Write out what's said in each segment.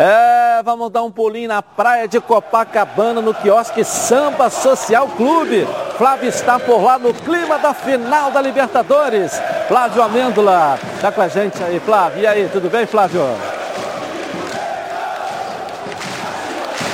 É, vamos dar um pulinho na praia de Copacabana, no quiosque Samba Social Clube. Flávio está por lá no clima da final da Libertadores. Flávio Amêndola, tá com a gente aí, Flávio. E aí, tudo bem, Flávio?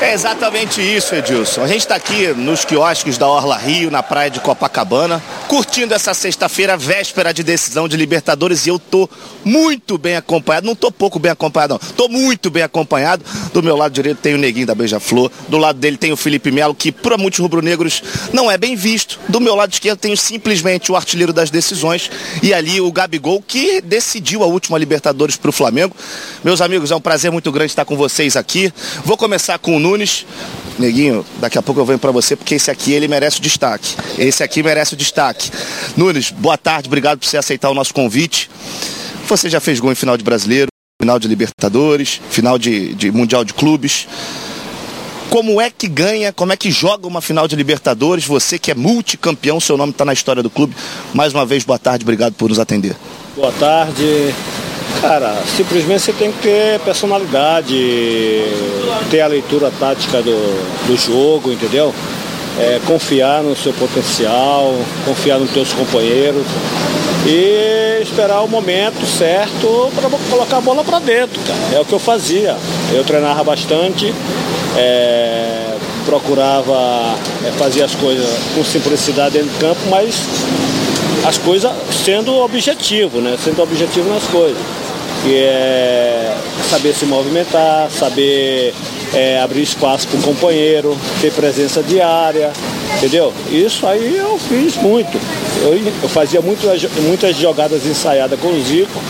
É exatamente isso, Edilson. A gente está aqui nos quiosques da Orla Rio, na praia de Copacabana, curtindo essa sexta-feira, véspera de decisão de Libertadores, e eu tô muito bem acompanhado. Não tô pouco bem acompanhado, não. Tô muito bem acompanhado. Do meu lado direito tem o Neguinho da Beija-Flor, do lado dele tem o Felipe Melo, que para muitos rubro-negros não é bem visto. Do meu lado esquerdo tenho simplesmente o artilheiro das decisões e ali o Gabigol, que decidiu a última Libertadores para o Flamengo. Meus amigos, é um prazer muito grande estar com vocês aqui. Vou começar com o Nunes. Neguinho, daqui a pouco eu venho para você, porque esse aqui ele merece o destaque. Esse aqui merece o destaque. Nunes, boa tarde, obrigado por você aceitar o nosso convite. Você já fez gol em final de brasileiro, final de Libertadores, final de, de Mundial de Clubes. Como é que ganha, como é que joga uma final de Libertadores? Você que é multicampeão, seu nome está na história do clube. Mais uma vez, boa tarde, obrigado por nos atender. Boa tarde. Cara, simplesmente você tem que ter personalidade, ter a leitura tática do, do jogo, entendeu? É, confiar no seu potencial, confiar nos teus companheiros e esperar o momento certo para colocar a bola para dentro, cara. É o que eu fazia. Eu treinava bastante, é, procurava é, fazer as coisas com simplicidade dentro do campo, mas as coisas sendo objetivo, né? Sendo objetivo nas coisas que é saber se movimentar, saber é, abrir espaço para o companheiro, ter presença diária, entendeu? Isso aí eu fiz muito. Eu, eu fazia muito, muitas jogadas ensaiadas com o Zico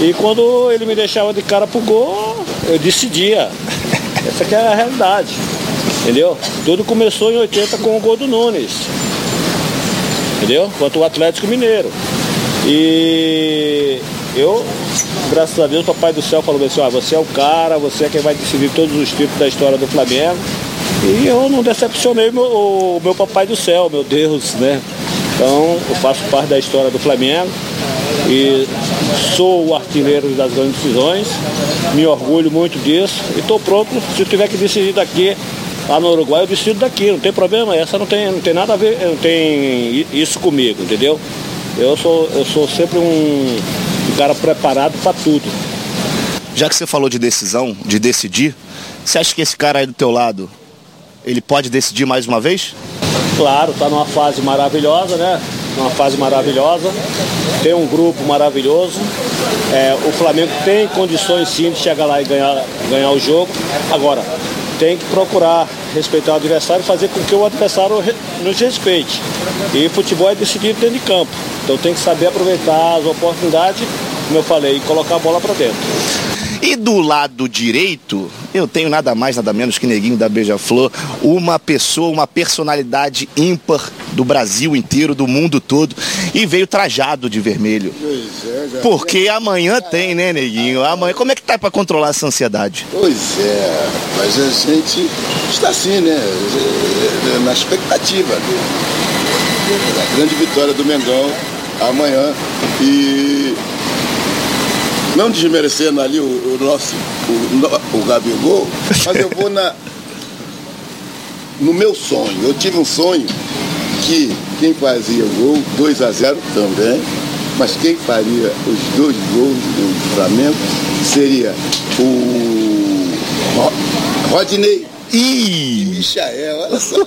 e quando ele me deixava de cara pro gol, eu decidia. Essa que é a realidade. Entendeu? Tudo começou em 80 com o gol do Nunes. Entendeu? Quanto o Atlético Mineiro. E eu, graças a Deus, o Papai do Céu falou assim, ó, você é o cara, você é quem vai decidir todos os títulos da história do Flamengo. E eu não decepcionei meu, o meu Papai do Céu, meu Deus, né? Então, eu faço parte da história do Flamengo e sou o artilheiro das grandes decisões, me orgulho muito disso e estou pronto, se tiver que decidir daqui lá no Uruguai, eu decido daqui, não tem problema, essa não tem, não tem nada a ver, não tem isso comigo, entendeu? Eu sou, eu sou sempre um, um cara preparado para tudo. Já que você falou de decisão, de decidir, você acha que esse cara aí do teu lado, ele pode decidir mais uma vez? Claro, está numa fase maravilhosa, né? Uma fase maravilhosa. Tem um grupo maravilhoso. É, o Flamengo tem condições sim de chegar lá e ganhar, ganhar o jogo. Agora, tem que procurar respeitar o adversário e fazer com que o adversário nos respeite. E futebol é decidido dentro de campo. Então tem que saber aproveitar as oportunidades, como eu falei, e colocar a bola para dentro. E do lado direito, eu tenho nada mais, nada menos que Neguinho da Beija-Flor, uma pessoa, uma personalidade ímpar do Brasil inteiro, do mundo todo, e veio trajado de vermelho. Pois é, Porque amanhã tem, né, Neguinho? Amanhã, como é que tá para controlar essa ansiedade? Pois é, mas a gente está assim, né? Na expectativa da grande vitória do Mengão amanhã. E não desmerecendo ali o, o nosso, o, o Gabigol, mas eu vou na, no meu sonho. Eu tive um sonho que quem fazia o gol, 2 a 0 também, mas quem faria os dois gols do Flamengo seria o Rodney e Michael, olha só,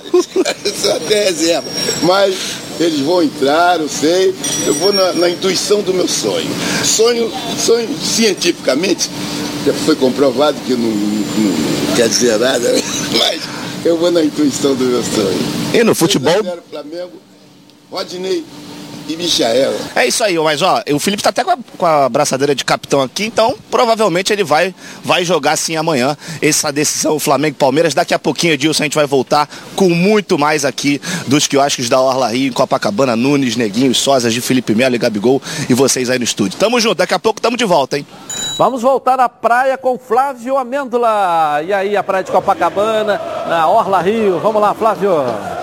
só até reserva. Mas eles vão entrar, eu sei, eu vou na, na, intuição do meu sonho. Sonho, sonho cientificamente, já foi comprovado que não, não quer dizer nada, mas eu vou na intuição do meu sonho. E no futebol? Flamengo, Rodney e Michael. É isso aí, mas ó, o Felipe tá até com a, com a braçadeira de capitão aqui, então provavelmente ele vai, vai jogar sim amanhã essa decisão Flamengo Palmeiras. Daqui a pouquinho, Edilson, a gente vai voltar com muito mais aqui dos quiosques da Orla Rio, em Copacabana, Nunes, Neguinho, Sósias de Felipe Melo e Gabigol e vocês aí no estúdio. Tamo junto, daqui a pouco tamo de volta, hein? Vamos voltar à praia com Flávio Amêndola. E aí, a praia de Copacabana, na Orla Rio. Vamos lá, Flávio.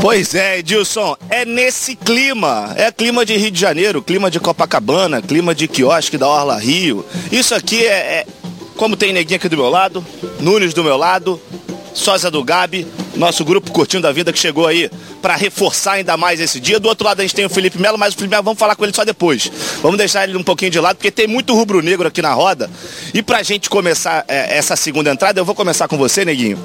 Pois é, Edilson, é nesse clima, é clima de Rio de Janeiro, clima de Copacabana, clima de quiosque da Orla Rio. Isso aqui é, é como tem neguinho aqui do meu lado, Nunes do meu lado, Sósia do Gabi, nosso grupo Curtindo a Vida que chegou aí para reforçar ainda mais esse dia. Do outro lado a gente tem o Felipe Melo, mas o Felipe Melo vamos falar com ele só depois. Vamos deixar ele um pouquinho de lado, porque tem muito rubro-negro aqui na roda. E pra gente começar é, essa segunda entrada, eu vou começar com você, Neguinho.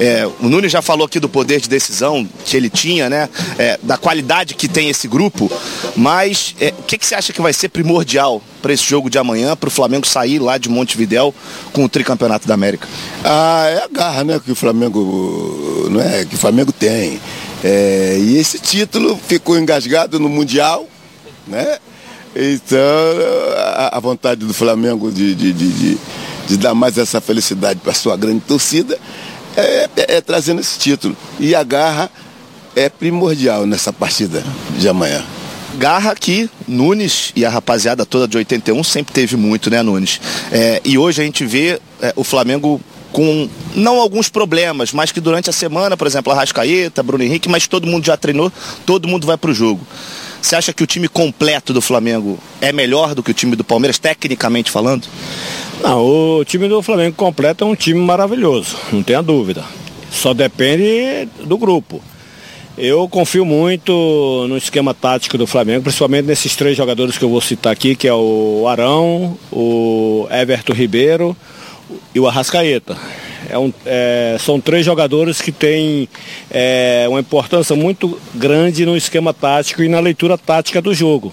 É, o Nunes já falou aqui do poder de decisão que ele tinha, né? É, da qualidade que tem esse grupo. Mas é, o que, que você acha que vai ser primordial para esse jogo de amanhã, para o Flamengo sair lá de Montevidéu com o tricampeonato da América? Ah, é a garra, né, que o Flamengo, não é, que o Flamengo tem. É, e esse título ficou engasgado no Mundial, né? Então, a, a vontade do Flamengo de, de, de, de, de dar mais essa felicidade para sua grande torcida é, é, é trazendo esse título. E a garra é primordial nessa partida de amanhã. Garra que Nunes e a rapaziada toda de 81 sempre teve muito, né, Nunes? É, e hoje a gente vê é, o Flamengo com não alguns problemas, mas que durante a semana, por exemplo, a Rascaeta, Bruno Henrique, mas todo mundo já treinou, todo mundo vai para o jogo. Você acha que o time completo do Flamengo é melhor do que o time do Palmeiras, tecnicamente falando? Não, o time do Flamengo completo é um time maravilhoso, não tenha dúvida. Só depende do grupo. Eu confio muito no esquema tático do Flamengo, principalmente nesses três jogadores que eu vou citar aqui, que é o Arão, o Everton Ribeiro e o Arrascaeta. É um, é, são três jogadores que têm é, uma importância muito grande no esquema tático e na leitura tática do jogo.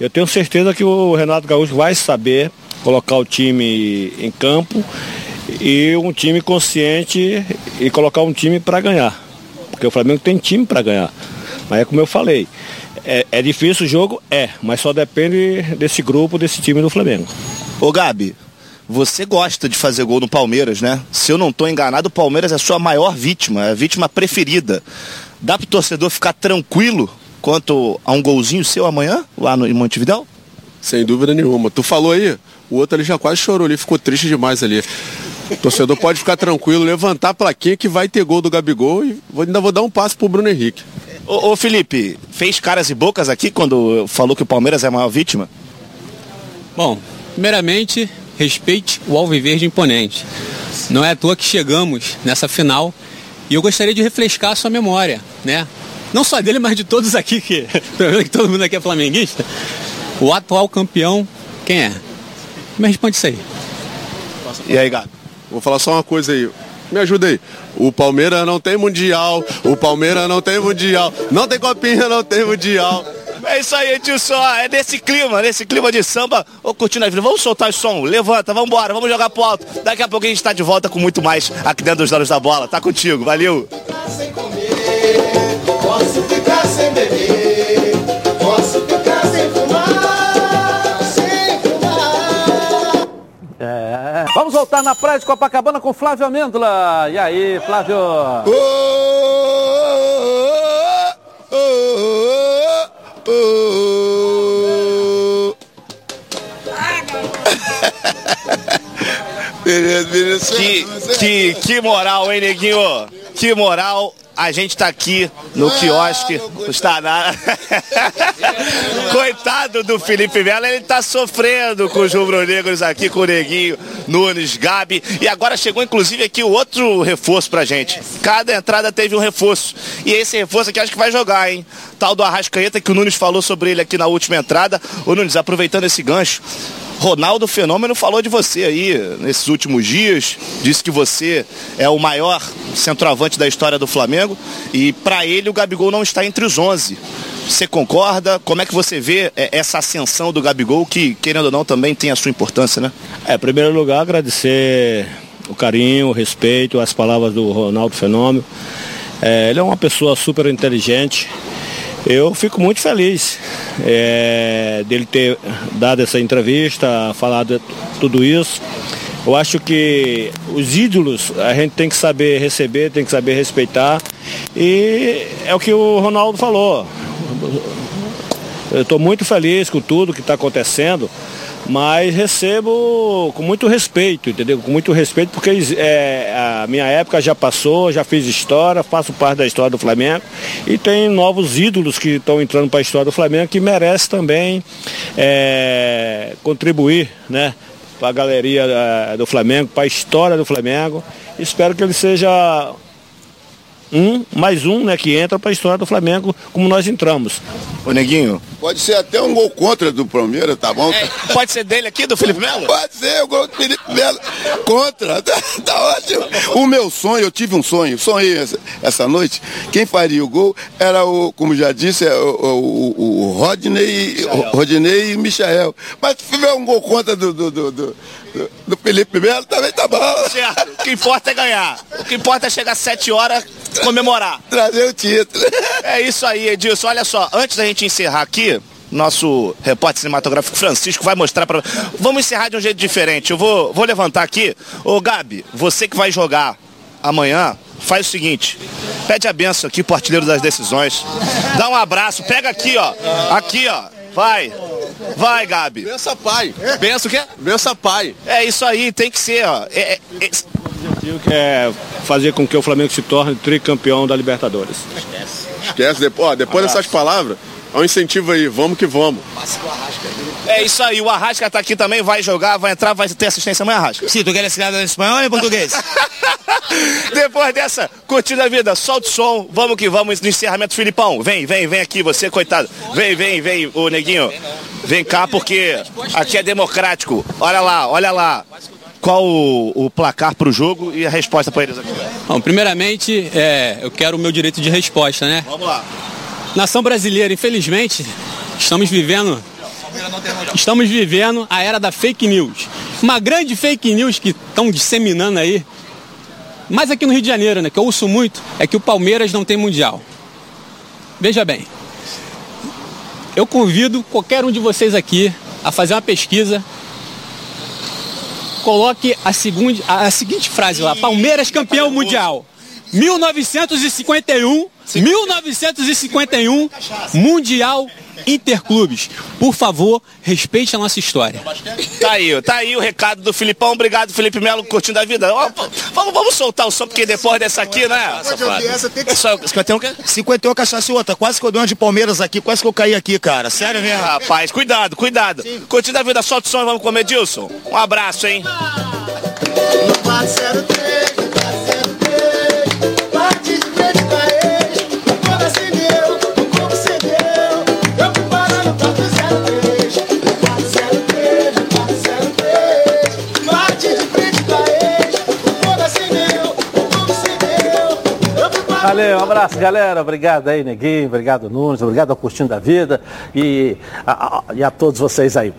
Eu tenho certeza que o Renato Gaúcho vai saber colocar o time em campo e um time consciente e colocar um time para ganhar. Porque o Flamengo tem time para ganhar. Mas é como eu falei, é, é difícil o jogo? É, mas só depende desse grupo, desse time do Flamengo. Ô Gabi, você gosta de fazer gol no Palmeiras, né? Se eu não estou enganado, o Palmeiras é a sua maior vítima, é a vítima preferida. Dá para o torcedor ficar tranquilo quanto a um golzinho seu amanhã, lá no, em Montevidéu? Sem dúvida nenhuma. Tu falou aí, o outro ali já quase chorou ali, ficou triste demais ali. O torcedor pode ficar tranquilo, levantar a plaquinha que vai ter gol do Gabigol e ainda vou dar um passo pro Bruno Henrique. Ô, ô Felipe, fez caras e bocas aqui quando falou que o Palmeiras é a maior vítima? Bom, primeiramente, respeite o Alviverde imponente. Não é à toa que chegamos nessa final e eu gostaria de refrescar a sua memória, né? Não só dele, mas de todos aqui, que, que todo mundo aqui é flamenguista. O atual campeão, quem é? Me responde isso aí. E aí, Gato? Vou falar só uma coisa aí. Me ajuda aí. O Palmeiras não tem mundial. O Palmeiras não tem mundial. Não tem copinha, não tem mundial. É isso aí, Edilson. É nesse clima, nesse clima de samba. Ô, curtindo a vida. Vamos soltar o som. Levanta, vamos embora, vamos jogar pro alto. Daqui a pouco a gente tá de volta com muito mais aqui dentro dos donos da bola. Tá contigo, valeu. Sem comer, posso ficar sem beber, É. Voltar na praia de Copacabana com Flávio Amêndola. E aí, Flávio? Oh, oh, oh, oh, oh. Que, que, que moral, hein, neguinho? Que moral. A gente tá aqui no quiosque. Está na... Coitado do Felipe Melo, ele tá sofrendo com os rubro-negros aqui, com o Neguinho, Nunes, Gabi. E agora chegou, inclusive, aqui o outro reforço pra gente. Cada entrada teve um reforço. E esse reforço aqui acho que vai jogar, hein? Tal do Arrascaeta, que o Nunes falou sobre ele aqui na última entrada. Ô, Nunes, aproveitando esse gancho, Ronaldo Fenômeno falou de você aí nesses últimos dias, disse que você é o maior centroavante da história do Flamengo e para ele o Gabigol não está entre os 11. Você concorda? Como é que você vê é, essa ascensão do Gabigol, que querendo ou não também tem a sua importância, né? É, em primeiro lugar, agradecer o carinho, o respeito, as palavras do Ronaldo Fenômeno. É, ele é uma pessoa super inteligente. Eu fico muito feliz é, dele ter dado essa entrevista, falado tudo isso. Eu acho que os ídolos a gente tem que saber receber, tem que saber respeitar. E é o que o Ronaldo falou. Eu estou muito feliz com tudo que está acontecendo, mas recebo com muito respeito, entendeu? Com muito respeito, porque é, a minha época já passou, já fiz história, faço parte da história do Flamengo e tem novos ídolos que estão entrando para a história do Flamengo que merece também é, contribuir, né? Para a galeria é, do Flamengo, para a história do Flamengo. Espero que ele seja um, mais um, né, que entra para a história do Flamengo, como nós entramos. Ô Neguinho, Pode ser até um gol contra do Palmeiras, tá bom? é, pode ser dele aqui, do Felipe Melo? Pode ser o gol do Felipe Melo contra. Tá, tá ótimo. O meu sonho, eu tive um sonho, sonhei essa, essa noite. Quem faria o gol era o, como já disse, é o, o, o- o Rodney, Rodney e Michael. Mas se tiver um gol contra do, do, do, do, do Felipe Melo, também tá bom. Certo. O que importa é ganhar. O que importa é chegar às 7 horas comemorar. Trazer o título. É isso aí, Edilson. Olha só, antes da gente encerrar aqui, nosso repórter cinematográfico Francisco vai mostrar para. Vamos encerrar de um jeito diferente. Eu vou, vou levantar aqui. Ô, Gabi, você que vai jogar amanhã, faz o seguinte: pede a benção aqui pro artilheiro das decisões. Dá um abraço, pega aqui, ó. Aqui, ó. Vai. Vai, Gabi. Bença pai. Benção o quê? Bença pai. É isso aí, tem que ser, ó. É- é- é- Eu quero fazer com que o Flamengo se torne tricampeão da Libertadores. Esquece, depois, ó, depois dessas palavras, é um incentivo aí, vamos que vamos. É isso aí, o Arrasca tá aqui também, vai jogar, vai entrar, vai ter assistência amanhã, Arrasca. Sim, tu queres escrever em espanhol ou em português? Depois dessa curtida a vida, solta o som, vamos que vamos no encerramento, Filipão. Vem, vem, vem aqui, você, coitado. Vem, vem, vem, o neguinho. Vem cá, porque aqui é democrático. Olha lá, olha lá. Qual o, o placar pro jogo e a resposta para eles aqui? Bom, primeiramente, é, eu quero o meu direito de resposta, né? Vamos lá. Nação brasileira, infelizmente, estamos vivendo estamos vivendo a era da fake news. Uma grande fake news que estão disseminando aí. Mas aqui no Rio de Janeiro, né, que eu ouço muito, é que o Palmeiras não tem mundial. Veja bem. Eu convido qualquer um de vocês aqui a fazer uma pesquisa. Coloque a, segundo, a, a seguinte frase lá: Palmeiras campeão mundial. 1951, 1951, Mundial Interclubes. Por favor, respeite a nossa história. Tá aí, tá aí o recado do Filipão. Obrigado, Felipe Melo, curtindo a vida. Ó, vamos, vamos soltar o som, porque depois dessa aqui, né? essa que... Só, você tem um quê? 51 cachaça e outra. Quase que eu dei uma de Palmeiras aqui. Quase que eu caí aqui, cara. Sério mesmo. Rapaz, cuidado, cuidado. Curtindo a vida, solta o som e vamos comer, Dilson. Um abraço, hein? No 403, no 403, abraço, galera. Obrigado aí, Neguinho. Obrigado, Nunes. Obrigado ao Curtindo da Vida. E a, a- e a todos vocês aí.